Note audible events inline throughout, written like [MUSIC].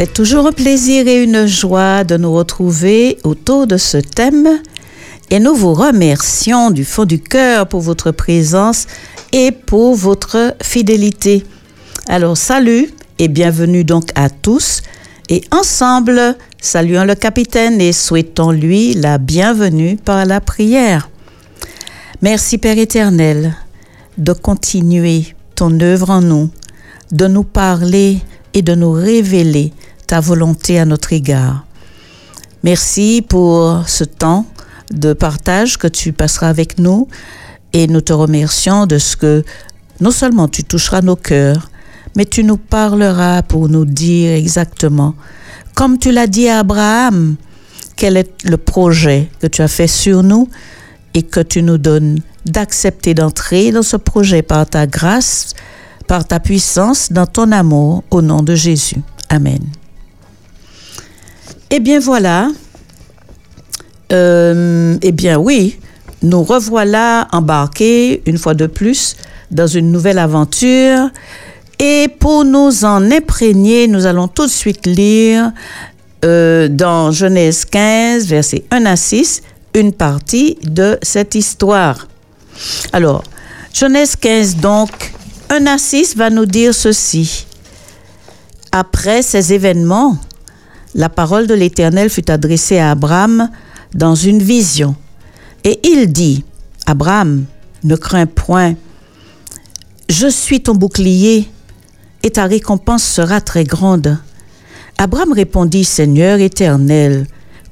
C'est toujours un plaisir et une joie de nous retrouver autour de ce thème et nous vous remercions du fond du cœur pour votre présence et pour votre fidélité. Alors salut et bienvenue donc à tous et ensemble saluons le capitaine et souhaitons-lui la bienvenue par la prière. Merci Père éternel de continuer ton œuvre en nous, de nous parler et de nous révéler ta volonté à notre égard. Merci pour ce temps de partage que tu passeras avec nous et nous te remercions de ce que non seulement tu toucheras nos cœurs, mais tu nous parleras pour nous dire exactement, comme tu l'as dit à Abraham, quel est le projet que tu as fait sur nous et que tu nous donnes d'accepter d'entrer dans ce projet par ta grâce, par ta puissance, dans ton amour, au nom de Jésus. Amen. Eh bien voilà, euh, eh bien oui, nous revoilà embarqués une fois de plus dans une nouvelle aventure. Et pour nous en imprégner, nous allons tout de suite lire euh, dans Genèse 15, versets 1 à 6, une partie de cette histoire. Alors, Genèse 15, donc, 1 à 6 va nous dire ceci. Après ces événements, la parole de l'Éternel fut adressée à Abraham dans une vision. Et il dit, Abraham, ne crains point, je suis ton bouclier, et ta récompense sera très grande. Abraham répondit, Seigneur éternel,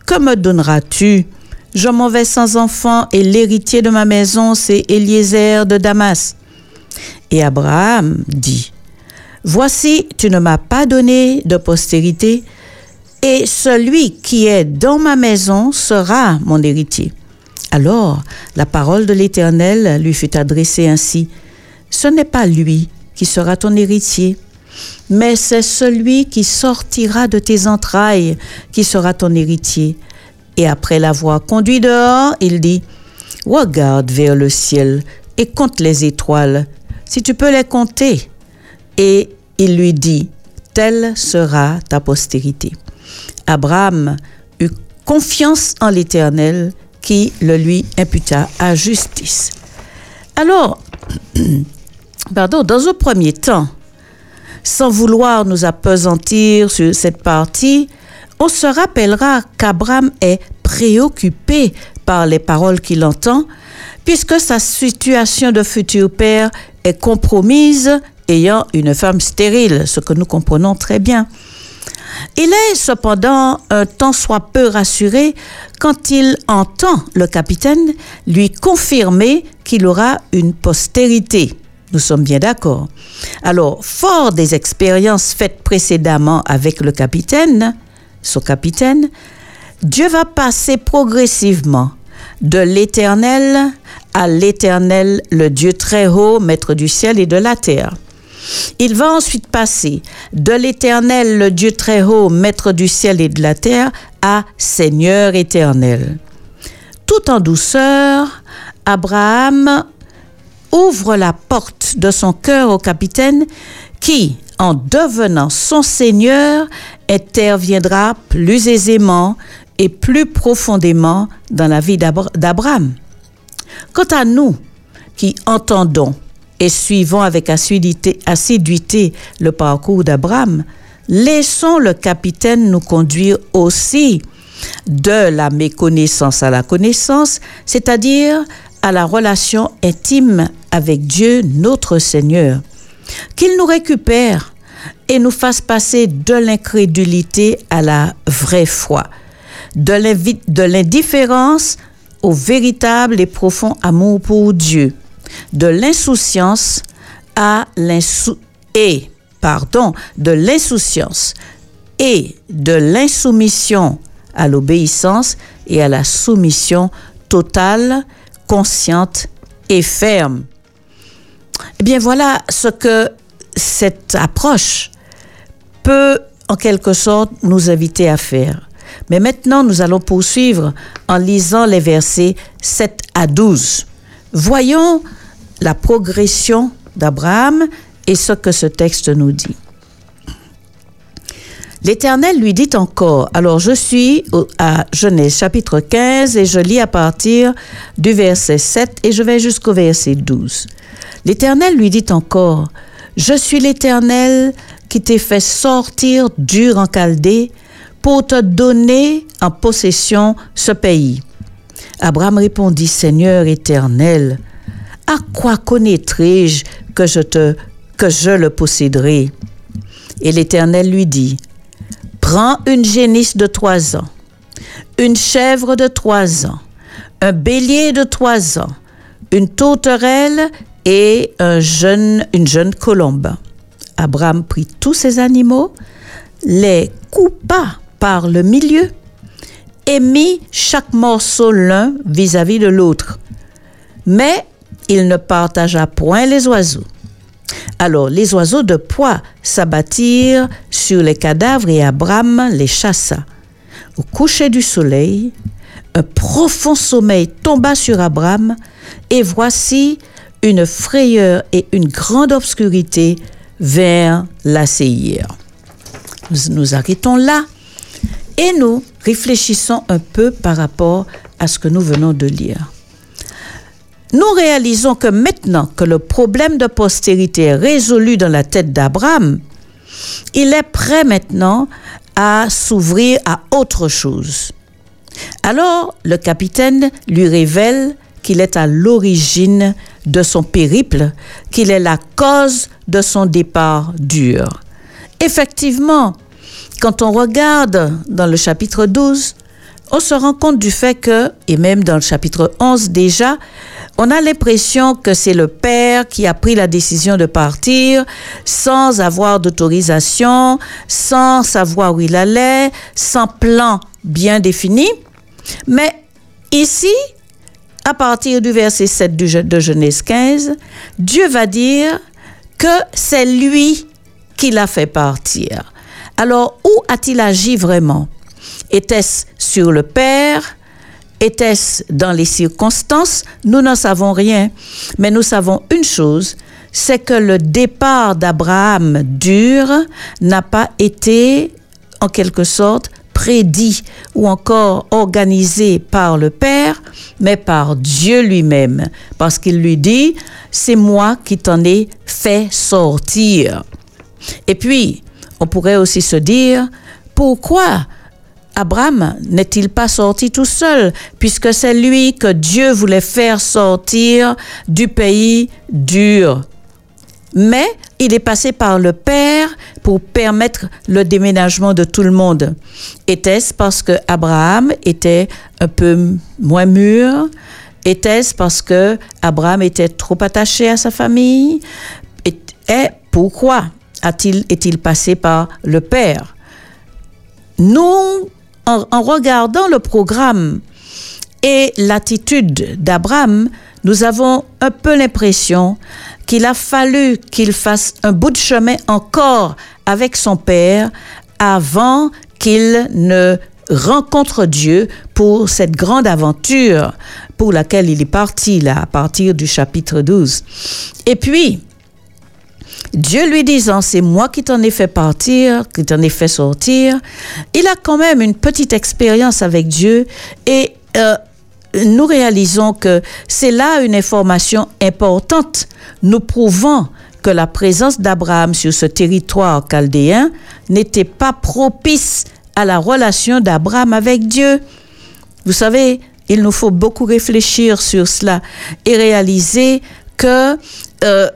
que me donneras-tu? Je m'en vais sans enfant, et l'héritier de ma maison, c'est Eliezer de Damas. Et Abraham dit, Voici, tu ne m'as pas donné de postérité, et celui qui est dans ma maison sera mon héritier. Alors la parole de l'Éternel lui fut adressée ainsi, Ce n'est pas lui qui sera ton héritier, mais c'est celui qui sortira de tes entrailles qui sera ton héritier. Et après l'avoir conduit dehors, il dit, Regarde vers le ciel et compte les étoiles, si tu peux les compter. Et il lui dit, Telle sera ta postérité. Abraham eut confiance en l'Éternel qui le lui imputa à justice. Alors, [CLEARS THROAT] pardon, dans un premier temps, sans vouloir nous appesantir sur cette partie, on se rappellera qu'Abraham est préoccupé par les paroles qu'il entend, puisque sa situation de futur père est compromise ayant une femme stérile, ce que nous comprenons très bien. Il est cependant un tant soit peu rassuré quand il entend le capitaine lui confirmer qu'il aura une postérité. Nous sommes bien d'accord. Alors, fort des expériences faites précédemment avec le capitaine, son capitaine, Dieu va passer progressivement de l'éternel à l'éternel, le Dieu très haut, maître du ciel et de la terre. Il va ensuite passer de l'Éternel, le Dieu très haut, maître du ciel et de la terre, à Seigneur éternel. Tout en douceur, Abraham ouvre la porte de son cœur au capitaine qui, en devenant son Seigneur, interviendra plus aisément et plus profondément dans la vie d'Abraham. Quant à nous qui entendons et suivons avec assiduité, le parcours d'Abraham, laissons le capitaine nous conduire aussi de la méconnaissance à la connaissance, c'est-à-dire à la relation intime avec Dieu notre Seigneur. Qu'il nous récupère et nous fasse passer de l'incrédulité à la vraie foi, de l'indifférence au véritable et profond amour pour Dieu de l'insouciance à l'insou et pardon, de l'insouciance et de l'insoumission à l'obéissance et à la soumission totale, consciente et ferme. Eh bien voilà ce que cette approche peut en quelque sorte nous inviter à faire. Mais maintenant, nous allons poursuivre en lisant les versets 7 à 12. Voyons la progression d'Abraham et ce que ce texte nous dit. L'Éternel lui dit encore, alors je suis à Genèse chapitre 15 et je lis à partir du verset 7 et je vais jusqu'au verset 12. L'Éternel lui dit encore, je suis l'Éternel qui t'ai fait sortir dur en Chaldée pour te donner en possession ce pays. Abraham répondit, Seigneur éternel, à quoi connaîtrai-je que je te que je le posséderai? Et l'Éternel lui dit, Prends une génisse de trois ans, une chèvre de trois ans, un bélier de trois ans, une tourterelle et une jeune colombe. Abraham prit tous ces animaux, les coupa par le milieu et mit chaque morceau l'un vis-à-vis de l'autre. Mais il ne partagea point les oiseaux. Alors les oiseaux de proie s'abattirent sur les cadavres et Abraham les chassa. Au coucher du soleil, un profond sommeil tomba sur Abraham et voici une frayeur et une grande obscurité vers la Nous nous arrêtons là et nous réfléchissons un peu par rapport à ce que nous venons de lire. Nous réalisons que maintenant que le problème de postérité est résolu dans la tête d'Abraham, il est prêt maintenant à s'ouvrir à autre chose. Alors le capitaine lui révèle qu'il est à l'origine de son périple, qu'il est la cause de son départ dur. Effectivement, quand on regarde dans le chapitre 12, on se rend compte du fait que, et même dans le chapitre 11 déjà, on a l'impression que c'est le père qui a pris la décision de partir sans avoir d'autorisation, sans savoir où il allait, sans plan bien défini. Mais ici, à partir du verset 7 de Genèse 15, Dieu va dire que c'est lui qui l'a fait partir. Alors, où a-t-il agi vraiment? Était-ce sur le Père Était-ce dans les circonstances? Nous n'en savons rien. Mais nous savons une chose, c'est que le départ d'Abraham dur n'a pas été, en quelque sorte, prédit ou encore organisé par le Père, mais par Dieu lui-même, parce qu'il lui dit, c'est moi qui t'en ai fait sortir. Et puis, on pourrait aussi se dire, pourquoi Abraham n'est-il pas sorti tout seul, puisque c'est lui que Dieu voulait faire sortir du pays dur? Mais il est passé par le Père pour permettre le déménagement de tout le monde. Était-ce parce que Abraham était un peu moins mûr? Était-ce parce que Abraham était trop attaché à sa famille? Et pourquoi a-t-il, est-il passé par le Père? Nous, en, regardant le programme et l'attitude d'Abraham, nous avons un peu l'impression qu'il a fallu qu'il fasse un bout de chemin encore avec son Père avant qu'il ne rencontre Dieu pour cette grande aventure pour laquelle il est parti là à partir du chapitre 12. Et puis, Dieu lui disant, c'est moi qui t'en ai fait partir, qui t'en ai fait sortir, il a quand même une petite expérience avec Dieu et euh, nous réalisons que c'est là une information importante, nous prouvant que la présence d'Abraham sur ce territoire chaldéen n'était pas propice à la relation d'Abraham avec Dieu. Vous savez, il nous faut beaucoup réfléchir sur cela et réaliser que euh,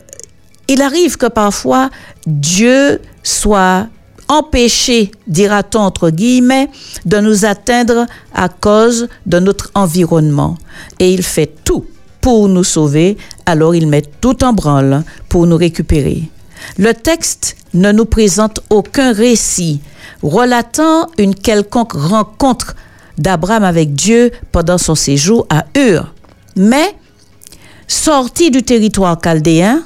il arrive que parfois Dieu soit empêché, dira-t-on entre guillemets, de nous atteindre à cause de notre environnement. Et il fait tout pour nous sauver, alors il met tout en branle pour nous récupérer. Le texte ne nous présente aucun récit relatant une quelconque rencontre d'Abraham avec Dieu pendant son séjour à Ur. Mais, sorti du territoire chaldéen,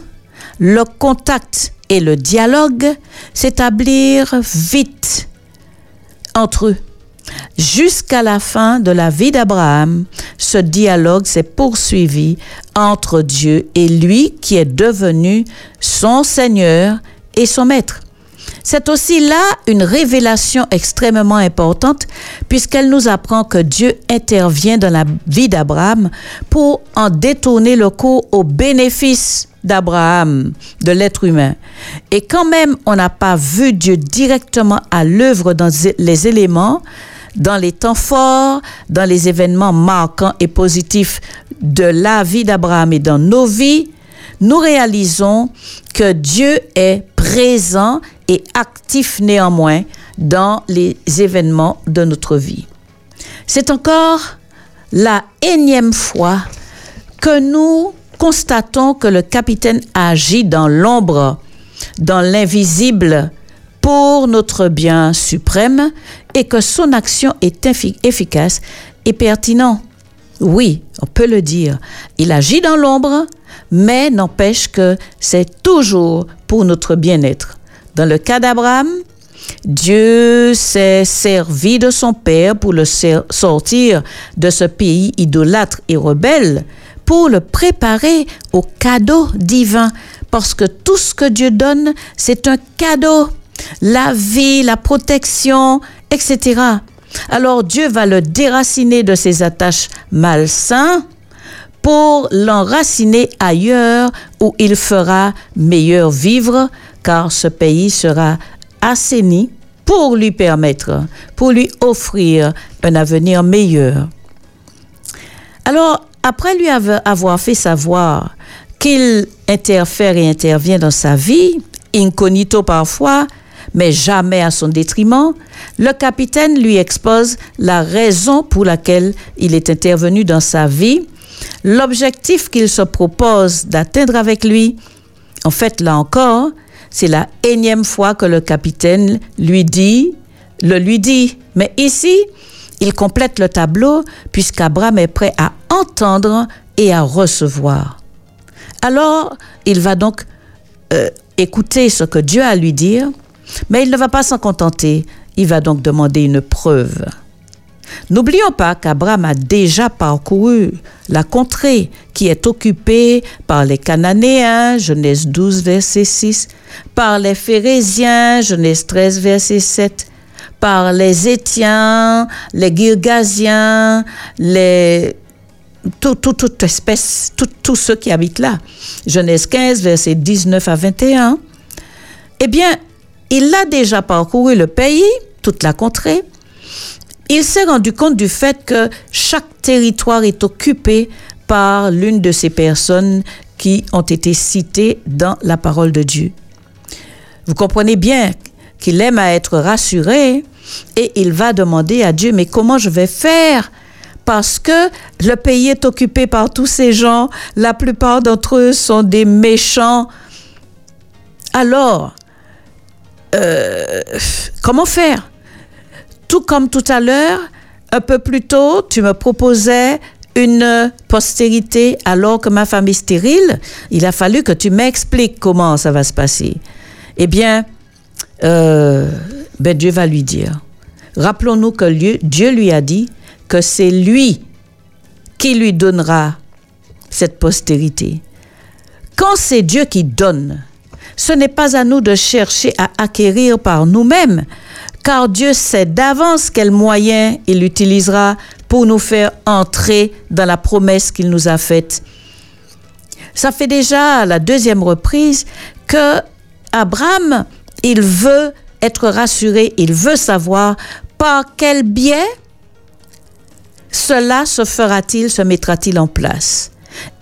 le contact et le dialogue s'établirent vite entre eux. Jusqu'à la fin de la vie d'Abraham, ce dialogue s'est poursuivi entre Dieu et lui qui est devenu son Seigneur et son Maître. C'est aussi là une révélation extrêmement importante puisqu'elle nous apprend que Dieu intervient dans la vie d'Abraham pour en détourner le cours au bénéfice d'Abraham, de l'être humain. Et quand même, on n'a pas vu Dieu directement à l'œuvre dans les éléments, dans les temps forts, dans les événements marquants et positifs de la vie d'Abraham et dans nos vies, nous réalisons que Dieu est présent et actif néanmoins dans les événements de notre vie. C'est encore la énième fois que nous constatons que le capitaine agit dans l'ombre, dans l'invisible, pour notre bien suprême et que son action est efficace et pertinente. Oui, on peut le dire. Il agit dans l'ombre, mais n'empêche que c'est toujours pour notre bien-être. Dans le cas d'Abraham, Dieu s'est servi de son Père pour le sortir de ce pays idolâtre et rebelle, pour le préparer au cadeau divin. Parce que tout ce que Dieu donne, c'est un cadeau. La vie, la protection, etc. Alors Dieu va le déraciner de ses attaches malsaines pour l'enraciner ailleurs où il fera meilleur vivre, car ce pays sera assaini pour lui permettre, pour lui offrir un avenir meilleur. Alors, après lui avoir fait savoir qu'il interfère et intervient dans sa vie, incognito parfois, mais jamais à son détriment, le capitaine lui expose la raison pour laquelle il est intervenu dans sa vie, l'objectif qu'il se propose d'atteindre avec lui. En fait, là encore, c'est la énième fois que le capitaine lui dit, le lui dit. Mais ici, il complète le tableau puisqu'Abraham est prêt à entendre et à recevoir. Alors, il va donc euh, écouter ce que Dieu a à lui dire mais il ne va pas s'en contenter, il va donc demander une preuve. N'oublions pas qu'Abraham a déjà parcouru la contrée qui est occupée par les Cananéens, Genèse 12, verset 6, par les Phérésiens, Genèse 13, verset 7, par les Étiens, les Girgasiens, les toute espèce, tous ceux qui habitent là. Genèse 15, verset 19 à 21. Eh bien, il a déjà parcouru le pays, toute la contrée. Il s'est rendu compte du fait que chaque territoire est occupé par l'une de ces personnes qui ont été citées dans la parole de Dieu. Vous comprenez bien qu'il aime à être rassuré et il va demander à Dieu, mais comment je vais faire? Parce que le pays est occupé par tous ces gens, la plupart d'entre eux sont des méchants. Alors, euh, comment faire? Tout comme tout à l'heure, un peu plus tôt, tu me proposais une postérité alors que ma femme est stérile. Il a fallu que tu m'expliques comment ça va se passer. Eh bien, euh, ben Dieu va lui dire. Rappelons-nous que Dieu lui a dit que c'est lui qui lui donnera cette postérité. Quand c'est Dieu qui donne, ce n'est pas à nous de chercher à acquérir par nous-mêmes, car Dieu sait d'avance quels moyens il utilisera pour nous faire entrer dans la promesse qu'il nous a faite. Ça fait déjà la deuxième reprise que Abraham, il veut être rassuré, il veut savoir par quel biais cela se fera-t-il, se mettra-t-il en place.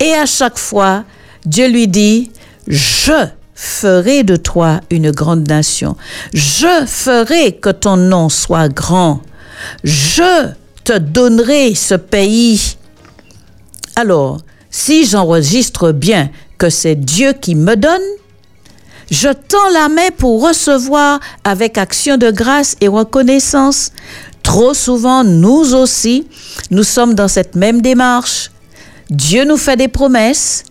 Et à chaque fois, Dieu lui dit, je ferai de toi une grande nation. Je ferai que ton nom soit grand. Je te donnerai ce pays. Alors, si j'enregistre bien que c'est Dieu qui me donne, je tends la main pour recevoir avec action de grâce et reconnaissance. Trop souvent, nous aussi, nous sommes dans cette même démarche. Dieu nous fait des promesses,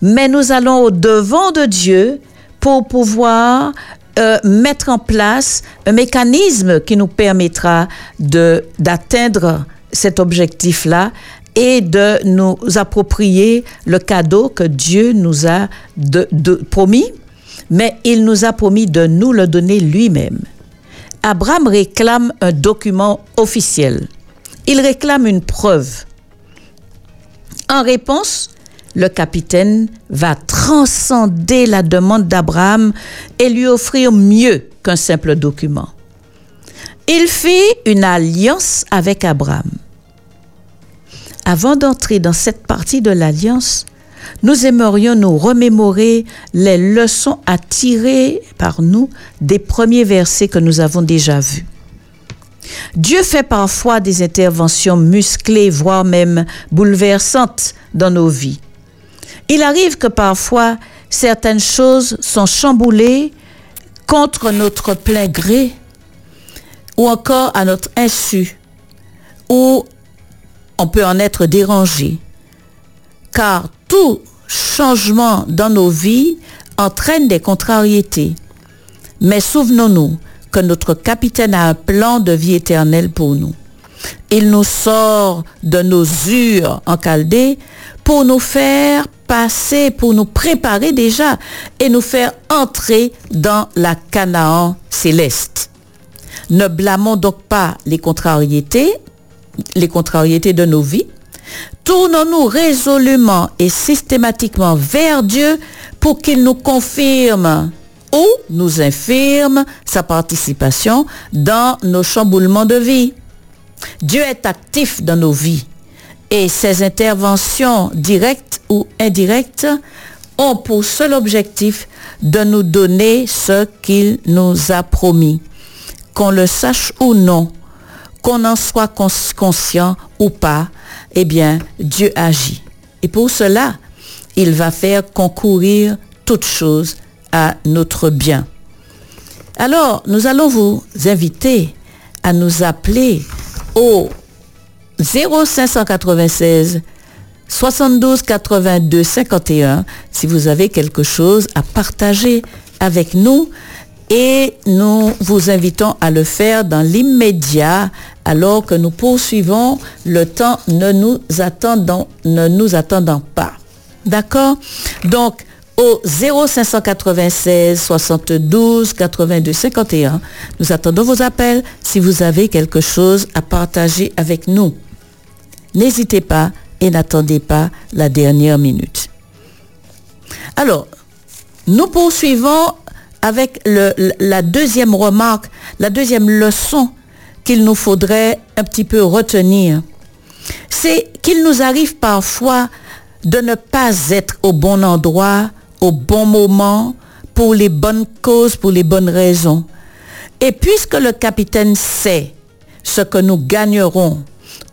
mais nous allons au devant de Dieu pour pouvoir euh, mettre en place un mécanisme qui nous permettra d'atteindre cet objectif-là et de nous approprier le cadeau que Dieu nous a de, promis, mais il nous a promis de nous le donner lui-même. Abraham réclame un document officiel. Il réclame une preuve. En réponse, le capitaine va transcender la demande d'Abraham et lui offrir mieux qu'un simple document. Il fait une alliance avec Abraham. Avant d'entrer dans cette partie de l'alliance, nous aimerions nous remémorer les leçons à tirer par nous des premiers versets que nous avons déjà vus. Dieu fait parfois des interventions musclées, voire même bouleversantes dans nos vies. Il arrive que parfois certaines choses sont chamboulées contre notre plein gré ou encore à notre insu, ou on peut en être dérangé. Car tout changement dans nos vies entraîne des contrariétés. Mais souvenons-nous que notre capitaine a un plan de vie éternelle pour nous. Il nous sort de nos ures en pour nous faire passer, pour nous préparer déjà et nous faire entrer dans la Canaan céleste. Ne blâmons donc pas les contrariétés, les contrariétés de nos vies. Tournons-nous résolument et systématiquement vers Dieu pour qu'il nous confirme ou nous infirme sa participation dans nos chamboulements de vie. Dieu est actif dans nos vies et ses interventions directes ou indirectes ont pour seul objectif de nous donner ce qu'il nous a promis. Qu'on le sache ou non, qu'on en soit conscient ou pas, eh bien, Dieu agit. Et pour cela, il va faire concourir toutes choses à notre bien. Alors, nous allons vous inviter à nous appeler au 0596 72 82 51 si vous avez quelque chose à partager avec nous et nous vous invitons à le faire dans l'immédiat alors que nous poursuivons le temps ne nous attendant, ne nous attendant pas. D'accord? Donc, au 0596 72 82 51, nous attendons vos appels si vous avez quelque chose à partager avec nous. N'hésitez pas et n'attendez pas la dernière minute. Alors, nous poursuivons avec la deuxième remarque, la deuxième leçon qu'il nous faudrait un petit peu retenir. C'est qu'il nous arrive parfois de ne pas être au bon endroit, au bon moment, pour les bonnes causes, pour les bonnes raisons. Et puisque le capitaine sait ce que nous gagnerons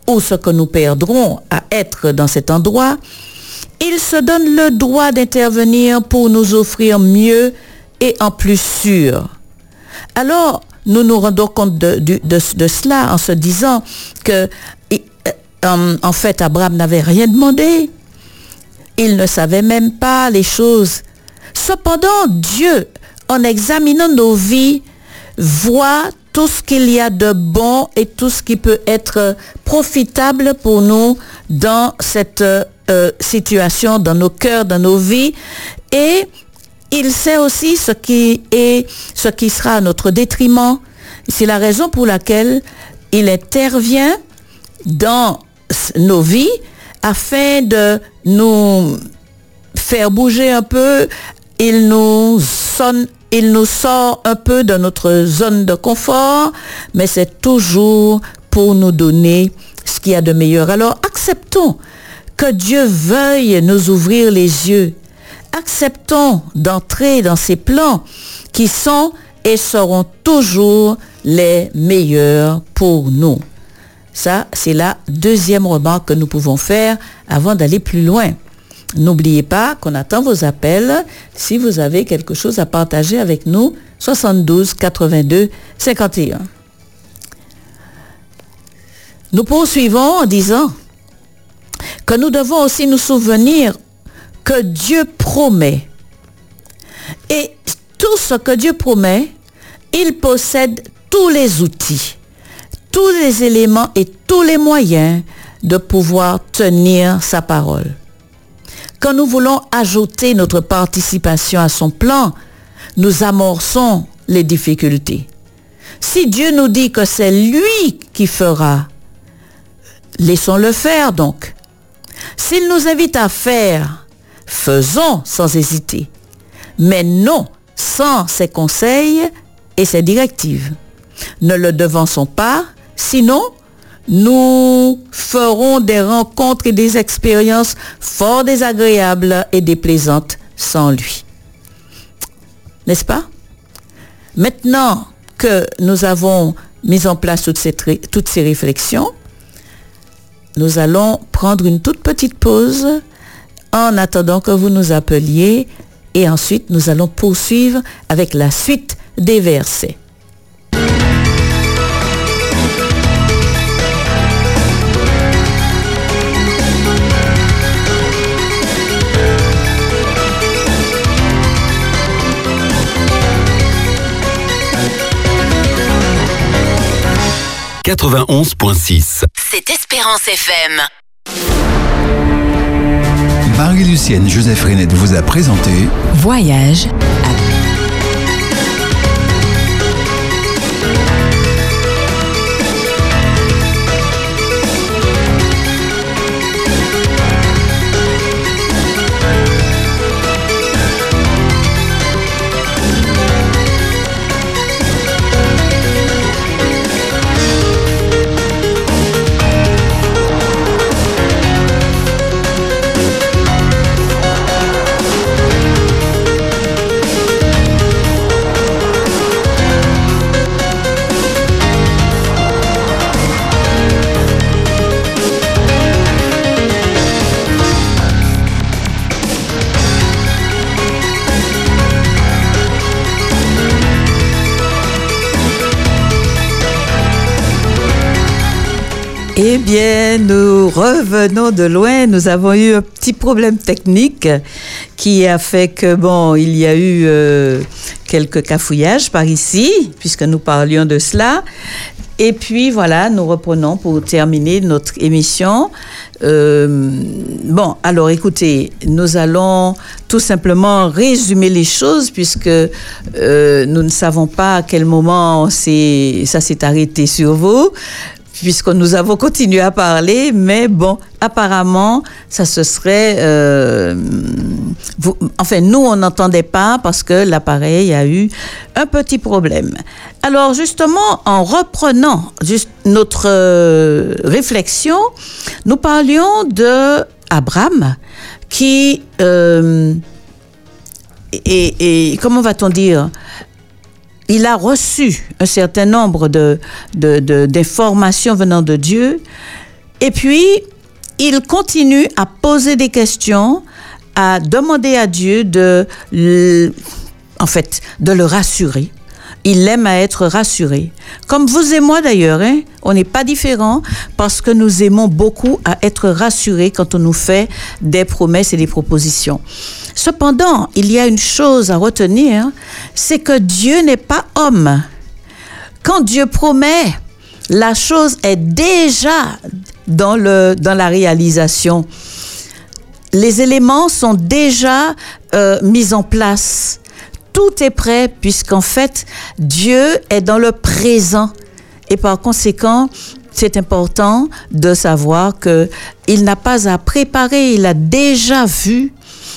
ou ce que nous perdrons à être dans cet endroit, il se donne le droit d'intervenir pour nous offrir mieux et en plus sûr. Alors, nous nous rendons compte de, cela en se disant que, euh, en fait, Abraham n'avait rien demandé. Il ne savait même pas les choses. Cependant, Dieu, en examinant nos vies, voit tout ce qu'il y a de bon et tout ce qui peut être profitable pour nous dans cette euh, situation, dans nos cœurs, dans nos vies. Et il sait aussi ce qui est, ce qui sera à notre détriment. C'est la raison pour laquelle il intervient dans nos vies afin de nous faire bouger un peu. Il nous sonne, il nous sort un peu de notre zone de confort, mais c'est toujours pour nous donner ce qu'il y a de meilleur. Alors acceptons que Dieu veuille nous ouvrir les yeux acceptons d'entrer dans ces plans qui sont et seront toujours les meilleurs pour nous. Ça, c'est la deuxième remarque que nous pouvons faire avant d'aller plus loin. N'oubliez pas qu'on attend vos appels si vous avez quelque chose à partager avec nous. 72 82 51. Nous poursuivons en disant que nous devons aussi nous souvenir que Dieu promet. Et tout ce que Dieu promet, il possède tous les outils, tous les éléments et tous les moyens de pouvoir tenir sa parole. Quand nous voulons ajouter notre participation à son plan, nous amorçons les difficultés. Si Dieu nous dit que c'est lui qui fera, laissons-le faire donc. S'il nous invite à faire, faisons sans hésiter. Mais non sans ses conseils et ses directives. Ne le devançons pas, sinon nous ferons des rencontres et des expériences fort désagréables et déplaisantes sans lui. N'est-ce pas? Maintenant que nous avons mis en place toutes ces, toutes ces réflexions, nous allons prendre une toute petite pause en attendant que vous nous appeliez et ensuite nous allons poursuivre avec la suite des versets. 91.6. C'est Espérance FM. Marie-Lucienne Joseph Renette vous a présenté Voyage à bien, nous revenons de loin. Nous avons eu un petit problème technique qui a fait que, bon, il y a eu euh, quelques cafouillages par ici, puisque nous parlions de cela. Et puis voilà, nous reprenons pour terminer notre émission. Euh, bon, alors écoutez, nous allons tout simplement résumer les choses puisque euh, nous ne savons pas à quel moment ça s'est arrêté sur vous puisque nous avons continué à parler, mais bon, apparemment, ça se serait... Euh, enfin, nous, on n'entendait pas parce que l'appareil a eu un petit problème. Alors, justement, en reprenant juste notre euh, réflexion, nous parlions de Abraham qui... Euh, et, et, comment va-t-on dire? Il a reçu un certain nombre de, d'informations venant de Dieu, et puis il continue à poser des questions, à demander à Dieu de, en fait, de le rassurer. Il aime à être rassuré. Comme vous et moi d'ailleurs, hein, on n'est pas différents parce que nous aimons beaucoup à être rassurés quand on nous fait des promesses et des propositions. Cependant, il y a une chose à retenir, c'est que Dieu n'est pas homme. Quand Dieu promet, la chose est déjà dans, le, dans la réalisation. Les éléments sont déjà euh, mis en place. Tout est prêt puisqu'en fait, Dieu est dans le présent. Et par conséquent, c'est important de savoir que il n'a pas à préparer, il a déjà vu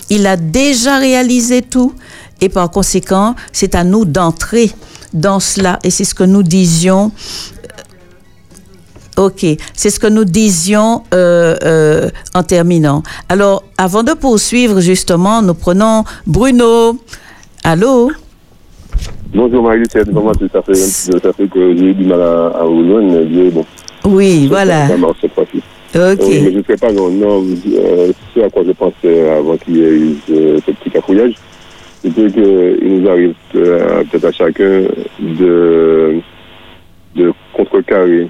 il a déjà réalisé tout et par conséquent, c'est à nous d'entrer dans cela. Et c'est ce que nous disions. Euh, ok, c'est ce que nous disions euh, euh, en terminant. Alors, avant de poursuivre, justement, nous prenons Bruno. Allô? Bonjour Marie, c'est comment ça fait, ça fait que j'ai eu du mal à, à vous joindre, bon. Oui, voilà. Ça marche cette fois-ci. Ok. Oui, mais je ne sais pas, non, non euh, ce à quoi je pensais avant qu'il y ait eu ce, ce petit cafouillage, c'était qu'il nous arrive euh, peut-être à chacun de, de contrecarrer.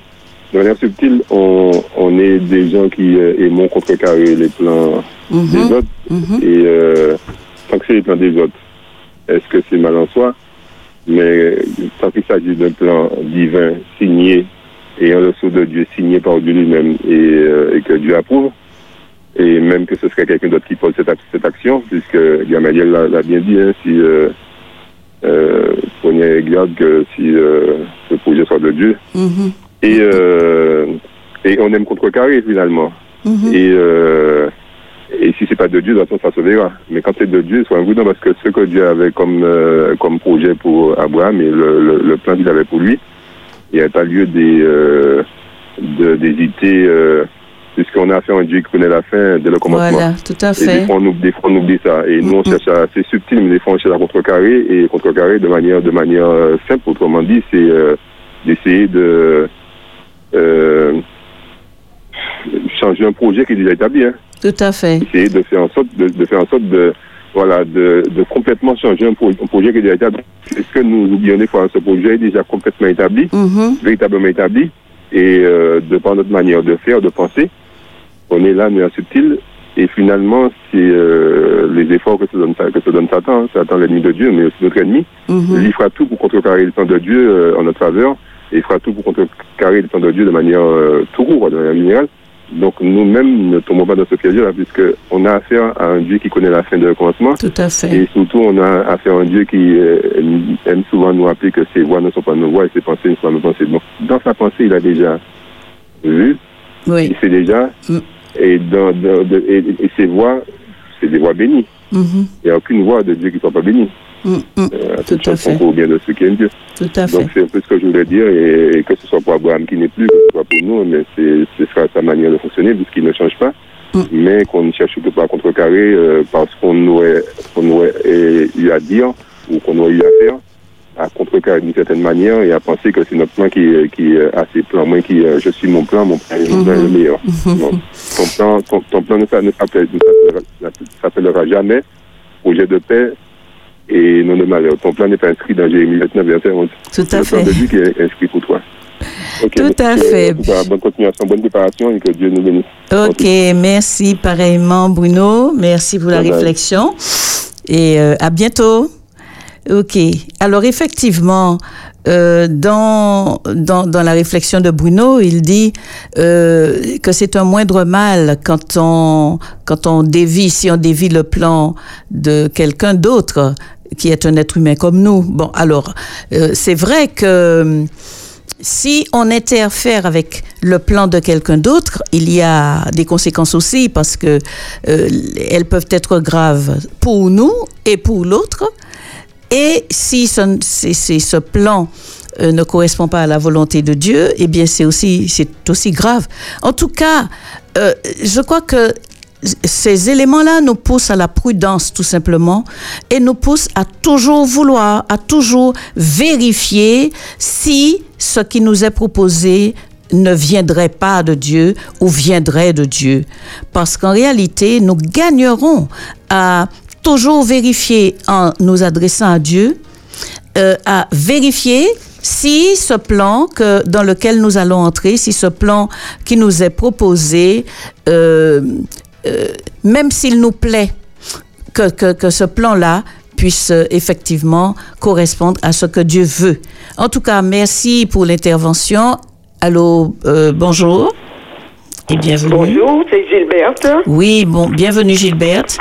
De manière subtile, on, on est des gens qui euh, aimons contrecarrer les plans Mhm. des autres Mhm. et euh, tant que c'est les plans des autres, est-ce que c'est mal en soi? Mais tant qu'il s'agit d'un plan divin signé et un leçon de Dieu signé par Dieu lui-même et, euh, et que Dieu approuve, et même que ce serait quelqu'un d'autre qui pose cette, cette action, puisque Gamaliel l'a bien dit, hein, si, euh, euh, prenez garde que si euh, le projet soit de Dieu. Mhm. Et, euh, et on aime contrecarrer finalement. Mhm. Et, euh, et si c'est pas de Dieu, de toute façon, ça se verra. Mais quand c'est de Dieu, soyez prudent parce que ce que Dieu avait comme, euh, comme projet pour Abraham et le, le, le plan qu'il avait pour lui, il n'y a pas lieu euh, d'hésiter, euh, puisqu'on a affaire à un Dieu qui connaît la fin dès le commencement. Voilà, tout à Et des fait. fois, on oublie, des fois, on oublie ça. Et nous, on cherche à, c'est subtil, mais des fois, on cherche à contrecarrer. Et contrecarrer de manière, de manière simple, autrement dit, c'est euh, d'essayer de changer un projet qui est déjà établi. Hein. Tout à fait. Essayer de faire en sorte de, de faire en sorte de voilà de, de complètement changer un, pro- un projet qui est déjà établi. Est-ce que nous oublions des fois ce projet est déjà complètement établi, Mhm. véritablement établi, et euh, de par notre manière de faire, de penser, on est là, mais en subtil. Et finalement, c'est euh, les efforts que se donne, que se donne Satan, hein. Satan l'ennemi de Dieu, mais aussi notre ennemi. Mhm. Lui fera tout pour contrecarrer le plan de Dieu euh, en notre faveur, et il fera tout pour contrecarrer le plan de Dieu de manière euh, tout court, de manière générale. Donc nous-mêmes ne tombons pas dans ce piège-là, puisqu'on a affaire à un Dieu qui connaît la fin de commencement, Tout à fait. et surtout on a affaire à un Dieu qui euh, aime souvent nous rappeler que ses voix ne sont pas nos voix et ses pensées ne sont pas nos pensées. Donc dans sa pensée, il a déjà vu, Oui. il sait déjà, Mm. et, dans, dans- de- et, et ses voix, c'est des voix bénies. Mhm. Il n'y a aucune voix de Dieu qui ne soit pas bénie. Mm, mm. Euh, Tout à fait. bien de ceux qui aiment Dieu. Tout à fait. Donc c'est un peu ce que je voulais dire, et, et que ce soit pour Abraham qui n'est plus, que ce soit pour nous, mais c'est, ce sera sa manière de fonctionner, puisqu'il ne change pas, Mm. mais qu'on ne cherche surtout pas à contrecarrer euh, parce qu'on aurait, qu'on aurait euh, eu à dire ou qu'on aurait eu à faire, à contrecarrer d'une certaine manière et à penser que c'est notre plan qui, qui a ses plans. Moi, qui, je suis mon plan, mon plan, mon plan est le meilleur. Non. Ton plan, ton, ton plan ne s'appellera jamais projet de paix et non de malheur. Ton plan n'est pas inscrit dans Jérémie 29, verset 11. Tout à le plan fait. de Dieu qui est inscrit pour toi. Tout à euh, fait. bonne continuation, bonne préparation et que Dieu nous bénisse. Ok, merci pareillement Bruno. Merci pour la réflexion. Et euh, à bientôt. Ok. Alors effectivement, euh, dans, dans, dans la réflexion de Bruno, il dit euh, que c'est un moindre mal quand on, quand on dévie, si on dévie le plan de quelqu'un d'autre qui est un être humain comme nous. Bon, alors, euh, c'est vrai que si on interfère avec le plan de quelqu'un d'autre, il y a des conséquences aussi parce que euh, elles peuvent être graves pour nous et pour l'autre. Et si ce, plan euh, ne correspond pas à la volonté de Dieu, eh bien c'est aussi c'est aussi grave. En tout cas, euh, je crois que ces éléments-là nous poussent à la prudence tout simplement et nous poussent à toujours vouloir, à toujours vérifier si ce qui nous est proposé ne viendrait pas de Dieu ou viendrait de Dieu. Parce qu'en réalité, nous gagnerons à toujours vérifier en nous adressant à Dieu, euh, à vérifier si ce plan que, dans lequel nous allons entrer, si ce plan qui nous est proposé, euh, euh, même s'il nous plaît, que, que, que ce plan-là puisse euh, effectivement correspondre à ce que Dieu veut. En tout cas, merci pour l'intervention. Allô, euh, bonjour et bienvenue. Bonjour, c'est Gilberte. Oui, bon, bienvenue Gilberte.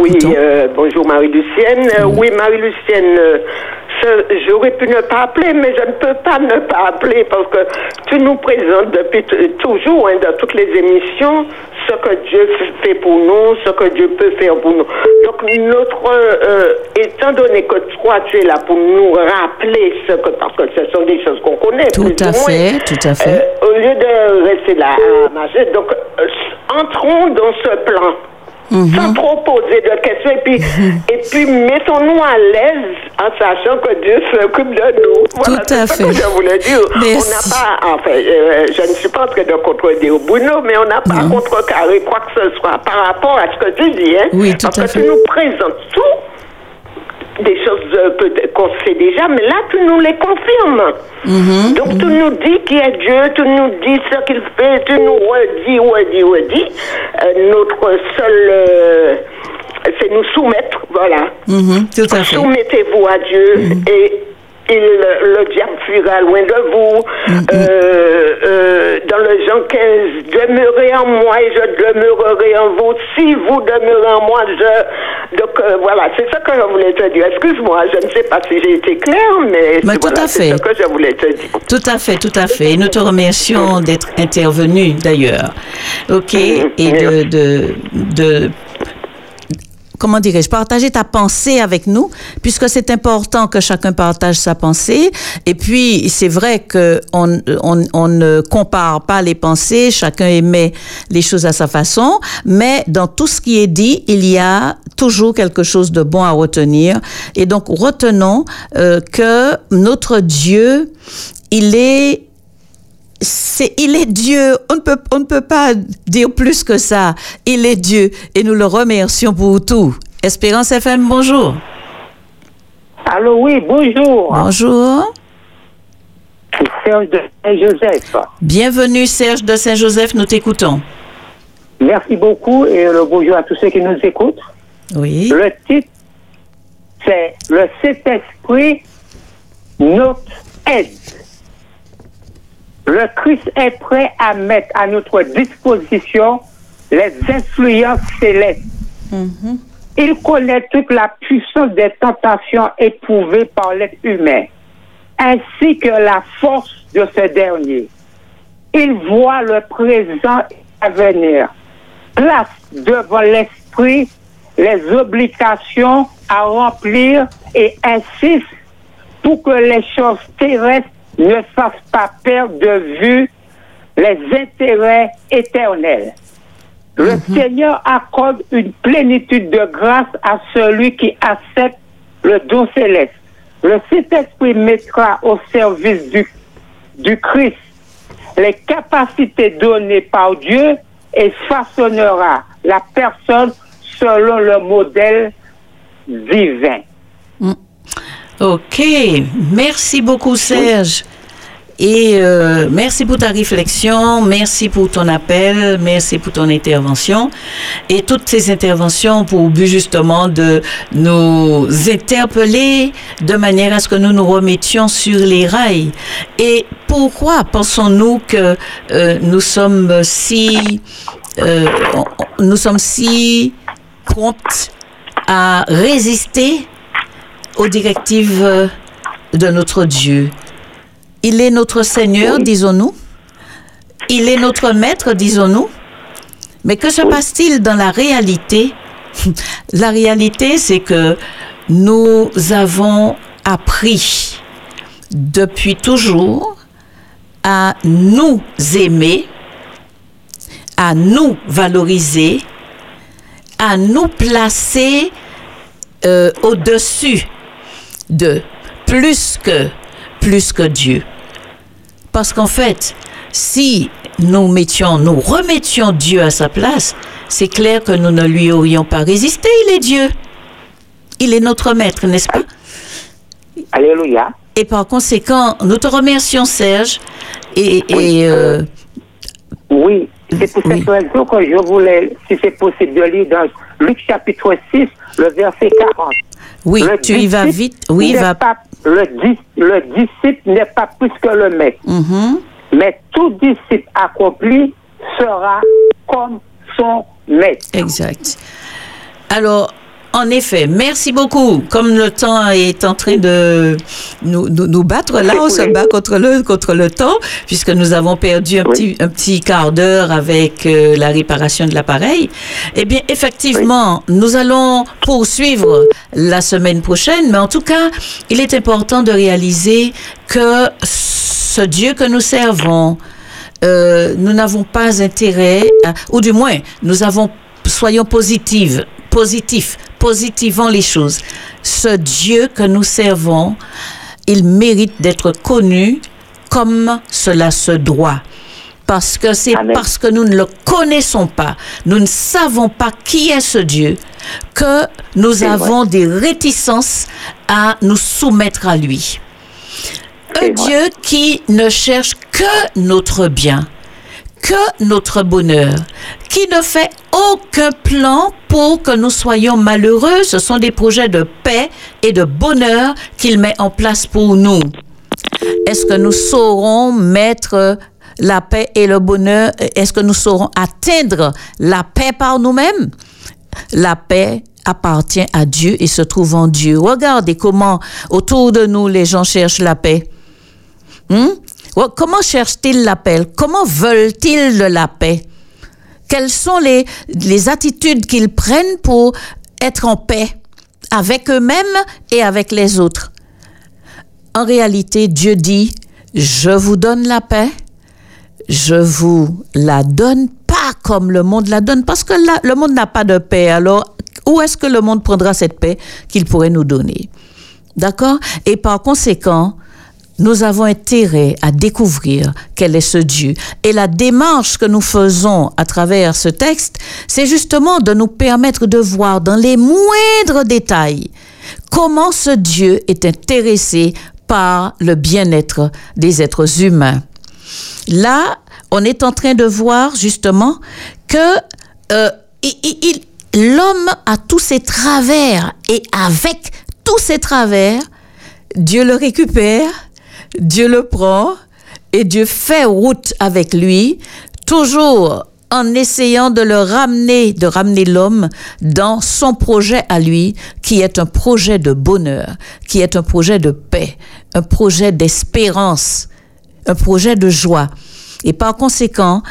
Oui, euh, bonjour Marie-Lucienne. Euh, oui, Marie-Lucienne, euh, j'aurais pu ne pas appeler, mais je ne peux pas ne pas appeler parce que tu nous présentes depuis toujours, hein, dans toutes les émissions, ce que Dieu fait pour nous, ce que Dieu peut faire pour nous. Donc, notre, étant donné que toi, tu es là pour nous rappeler ce que, parce que ce sont des choses qu'on connaît. Tout à moins. fait, tout à fait. Au lieu de rester là à marcher, donc entrons dans ce plan. Mhm. Sans trop poser de questions et puis, et puis mettons-nous à l'aise en sachant que Dieu s'occupe de nous. Voilà, Tout à fait. que je voulais dire. Merci. On n'a pas, enfin, euh, je ne suis pas en train de contredire Bruno, mais on n'a pas contrecarré quoi que ce soit par rapport à ce que tu dis. Hein, Oui, tout Parce à que fait. tu nous présentes tout des choses euh, qu'on sait déjà, mais là, tu nous les confirmes. Mhm. Donc, tu nous dis qui est Dieu, tu nous dis ce qu'il fait, tu nous redis, redis, redis. Euh, notre seul... euh, c'est nous soumettre, voilà. Mhm, tout à fait. Soumettez-vous à Dieu et il, le diable fuira loin de vous. Euh, euh, dans le Jean 15, demeurez en moi et je demeurerai en vous. Si vous demeurez en moi, je. Donc euh, voilà, c'est ça que je voulais te dire. Excuse-moi, je ne sais pas si j'ai été claire, mais, Mais tout voilà, à c'est fait. ce que je voulais te dire. Tout à fait, tout à fait. Et nous te remercions d'être intervenu d'ailleurs. OK Et de, de, de comment dirais-je, partager ta pensée avec nous, puisque c'est important que chacun partage sa pensée. Et puis, c'est vrai que on, on, on ne compare pas les pensées, chacun émet les choses à sa façon, mais dans tout ce qui est dit, il y a toujours quelque chose de bon à retenir. Et donc, retenons euh, que notre Dieu, il est c'est, il est Dieu. On ne, peut, on ne peut pas dire plus que ça. Il est Dieu et nous le remercions pour tout. Espérance FM, bonjour. Allô, oui, bonjour. Bonjour. C'est Serge de Saint-Joseph. Bienvenue Serge de Saint-Joseph, nous t'écoutons. Merci beaucoup et le bonjour à tous ceux qui nous écoutent. Oui. Le titre, c'est Le Saint-Esprit, notre aide. Le Christ est prêt à mettre à notre disposition les influences célestes. Il connaît toute la puissance des tentations éprouvées par l'être humain, ainsi que la force de ce dernier. Il voit le présent et l'avenir. Place devant l'esprit les obligations à remplir et insiste pour que les choses terrestres ne fassent pas perdre de vue les intérêts éternels. Le Seigneur accorde une plénitude de grâce à celui qui accepte le don céleste. Le Saint-Esprit mettra au service du, du Christ les capacités données par Dieu et façonnera la personne selon le modèle divin. OK. Merci beaucoup Serge. Et euh, merci pour ta réflexion, merci pour ton appel, merci pour ton intervention. Et toutes ces interventions pour but justement de nous interpeller de manière à ce que nous nous remettions sur les rails. Et pourquoi pensons-nous que euh, nous sommes si... euh, nous sommes si promptes à résister aux directives euh, de notre Dieu. Il est notre Seigneur, disons-nous. Il est notre Maître, disons-nous. Mais que se passe-t-il dans la réalité? [LAUGHS] La réalité, c'est que nous avons appris depuis toujours à nous aimer, à nous valoriser, à nous placer euh, au-dessus de plus que plus que Dieu. Parce qu'en fait, si nous mettions, nous remettions Dieu à sa place, c'est clair que nous ne lui aurions pas résisté. Il est Dieu. Il est notre maître, n'est-ce pas? Alléluia. Et par conséquent, nous te remercions, Serge. Et, et, euh, Oui, c'est pour Oui. cette raison que je voulais, si c'est possible, de lire dans Luc chapitre 6, le verset 40. Oui, Le tu y vas vite. Oui, va. pas- le, dis- le disciple n'est pas plus que le maître, Mhm. mais tout disciple accompli sera comme son maître. Exact. Alors, en effet, merci beaucoup. Comme le temps est en train de nous, nous, nous battre, là, on se bat contre le, contre le temps, puisque nous avons perdu un, Oui. petit, un petit quart d'heure avec euh, la réparation de l'appareil. Eh bien, effectivement, nous allons poursuivre la semaine prochaine, mais en tout cas, il est important de réaliser que ce Dieu que nous servons, euh, nous n'avons pas intérêt, à- ou du moins, nous avons, soyons positifs, positifs, positivons les choses. Ce Dieu que nous servons, il mérite d'être connu comme cela se doit. Parce que c'est parce que nous ne le connaissons pas, nous ne savons pas qui est ce Dieu, que nous vrai. avons des réticences à nous soumettre à lui. Un vrai. Dieu qui ne cherche que notre bien, que notre bonheur, qui ne fait aucun plan pour que nous soyons malheureux. Ce sont des projets de paix et de bonheur qu'il met en place pour nous. Est-ce que nous saurons mettre la paix et le bonheur Est-ce que nous saurons atteindre la paix par nous-mêmes? La paix appartient à Dieu et se trouve en Dieu. Regardez comment autour de nous les gens cherchent la paix. Hmm? Comment cherchent-ils la paix? Comment veulent-ils de la paix? Quelles sont les, les attitudes qu'ils prennent pour être en paix avec eux-mêmes et avec les autres? En réalité, Dieu dit, je vous donne la paix, je vous la donne pas comme le monde la donne, parce que le monde n'a pas de paix. Alors, où est-ce que le monde prendra cette paix qu'il pourrait nous donner? D'accord? Et par conséquent, nous avons intérêt à découvrir quel est ce Dieu. Et la démarche que nous faisons à travers ce texte, c'est justement de nous permettre de voir dans les moindres détails comment ce Dieu est intéressé par le bien-être des êtres humains. Là, on est en train de voir justement que euh, l'homme a tous ses travers et avec tous ses travers, Dieu le récupère Dieu le prend et Dieu fait route avec lui, toujours en essayant de le ramener, de ramener l'homme dans son projet à lui, qui est un projet de bonheur, qui est un projet de paix, un projet d'espérance, un projet de joie. Et par conséquent,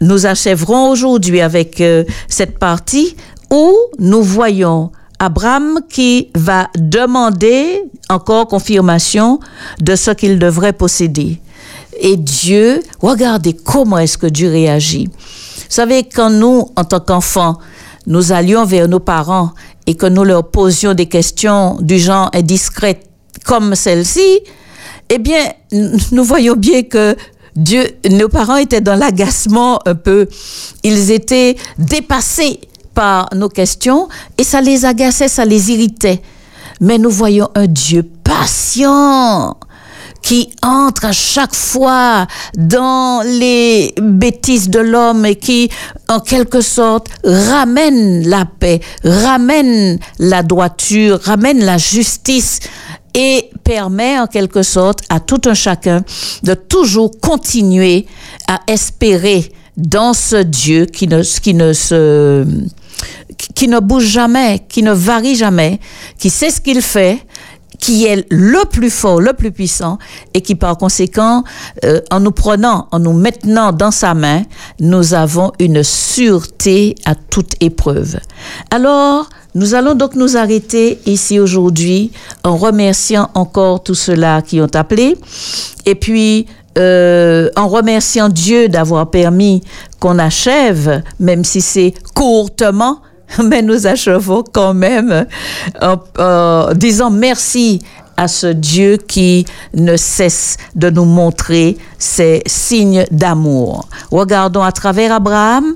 nous achèverons aujourd'hui avec euh, cette partie où nous voyons Abraham qui va demander encore confirmation de ce qu'il devrait posséder. Et Dieu, regardez comment est-ce que Dieu réagit. Vous savez, quand nous, en tant qu'enfants, nous allions vers nos parents et que nous leur posions des questions du genre indiscrètes comme celle-ci, eh bien, nous voyons bien que Dieu, nos parents étaient dans l'agacement un peu. Ils étaient dépassés par nos questions et ça les agaçait, ça les irritait. Mais nous voyons un Dieu patient qui entre à chaque fois dans les bêtises de l'homme et qui, en quelque sorte, ramène la paix, ramène la droiture, ramène la justice et permet en quelque sorte à tout un chacun de toujours continuer à espérer dans ce Dieu qui ne, qui ne se qui ne bouge jamais, qui ne varie jamais, qui sait ce qu'il fait, qui est le plus fort, le plus puissant, et qui par conséquent, euh, en nous prenant, en nous maintenant dans sa main, nous avons une sûreté à toute épreuve. Alors, nous allons donc nous arrêter ici aujourd'hui en remerciant encore tous ceux-là qui ont appelé, et puis euh, en remerciant Dieu d'avoir permis qu'on achève, même si c'est courtement, [LAUGHS] mais nous achevons quand même en, disant merci à ce Dieu qui ne cesse de nous montrer ses signes d'amour. Regardons à travers Abraham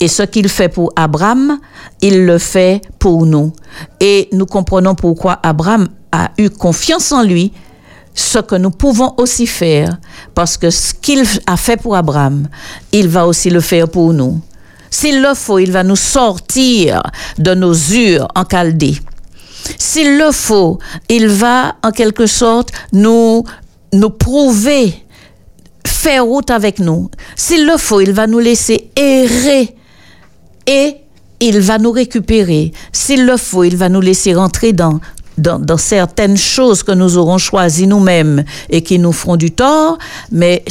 et ce qu'il fait pour Abraham, il le fait pour nous. Et nous comprenons pourquoi Abraham a eu confiance en lui, ce que nous pouvons aussi faire, parce que ce qu'il a fait pour Abraham, il va aussi le faire pour nous. S'il le faut, il va nous sortir de nos ures en. S'il le faut, il va en quelque sorte nous, nous prouver, faire route avec nous. S'il le faut, il va nous laisser errer et il va nous récupérer. S'il le faut, il va nous laisser rentrer dans, dans, dans, certaines choses que nous aurons choisies nous-mêmes et qui nous feront du tort, mais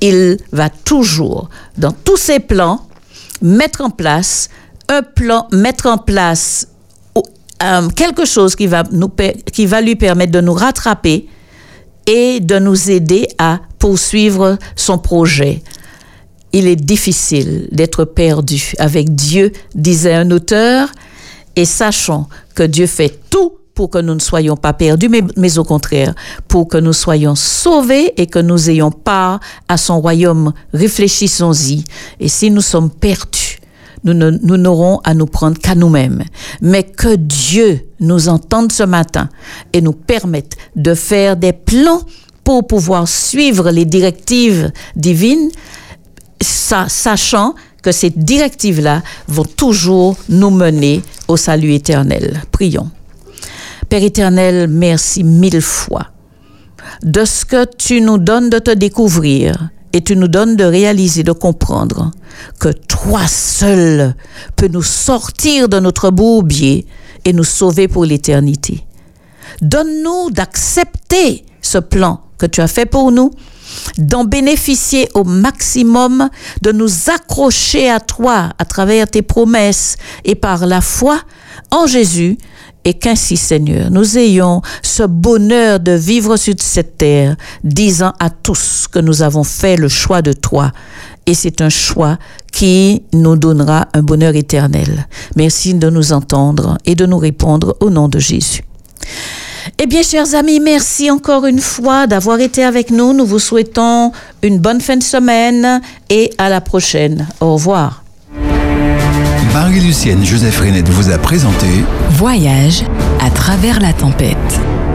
il va toujours, dans tous ses plans, mettre en place un plan, mettre en place euh, quelque chose qui va, nous, qui va lui permettre de nous rattraper et de nous aider à poursuivre son projet. Il est difficile d'être perdu avec Dieu, disait un auteur, et sachons que Dieu fait tout pour que nous ne soyons pas perdus, mais, au contraire, pour que nous soyons sauvés et que nous ayons part à son royaume. Réfléchissons-y. Et si nous sommes perdus, nous n'aurons à nous prendre qu'à nous-mêmes. Mais que Dieu nous entende ce matin et nous permette de faire des plans pour pouvoir suivre les directives divines, sachant que ces directives-là vont toujours nous mener au salut éternel. Prions. Père éternel, merci mille fois de ce que tu nous donnes de te découvrir et tu nous donnes de réaliser, de comprendre que toi seul peux nous sortir de notre bourbier et nous sauver pour l'éternité. Donne-nous d'accepter ce plan que tu as fait pour nous, d'en bénéficier au maximum, de nous accrocher à toi à travers tes promesses et par la foi en Jésus, et qu'ainsi, Seigneur, nous ayons ce bonheur de vivre sur cette terre, disant à tous que nous avons fait le choix de toi. Et c'est un choix qui nous donnera un bonheur éternel. Merci de nous entendre et de nous répondre au nom de Jésus. Eh bien, chers amis, merci encore une fois d'avoir été avec nous. Nous vous souhaitons une bonne fin de semaine et à la prochaine. Au revoir. Marie-Lucienne Joseph Renette vous a présenté Voyage à travers la tempête.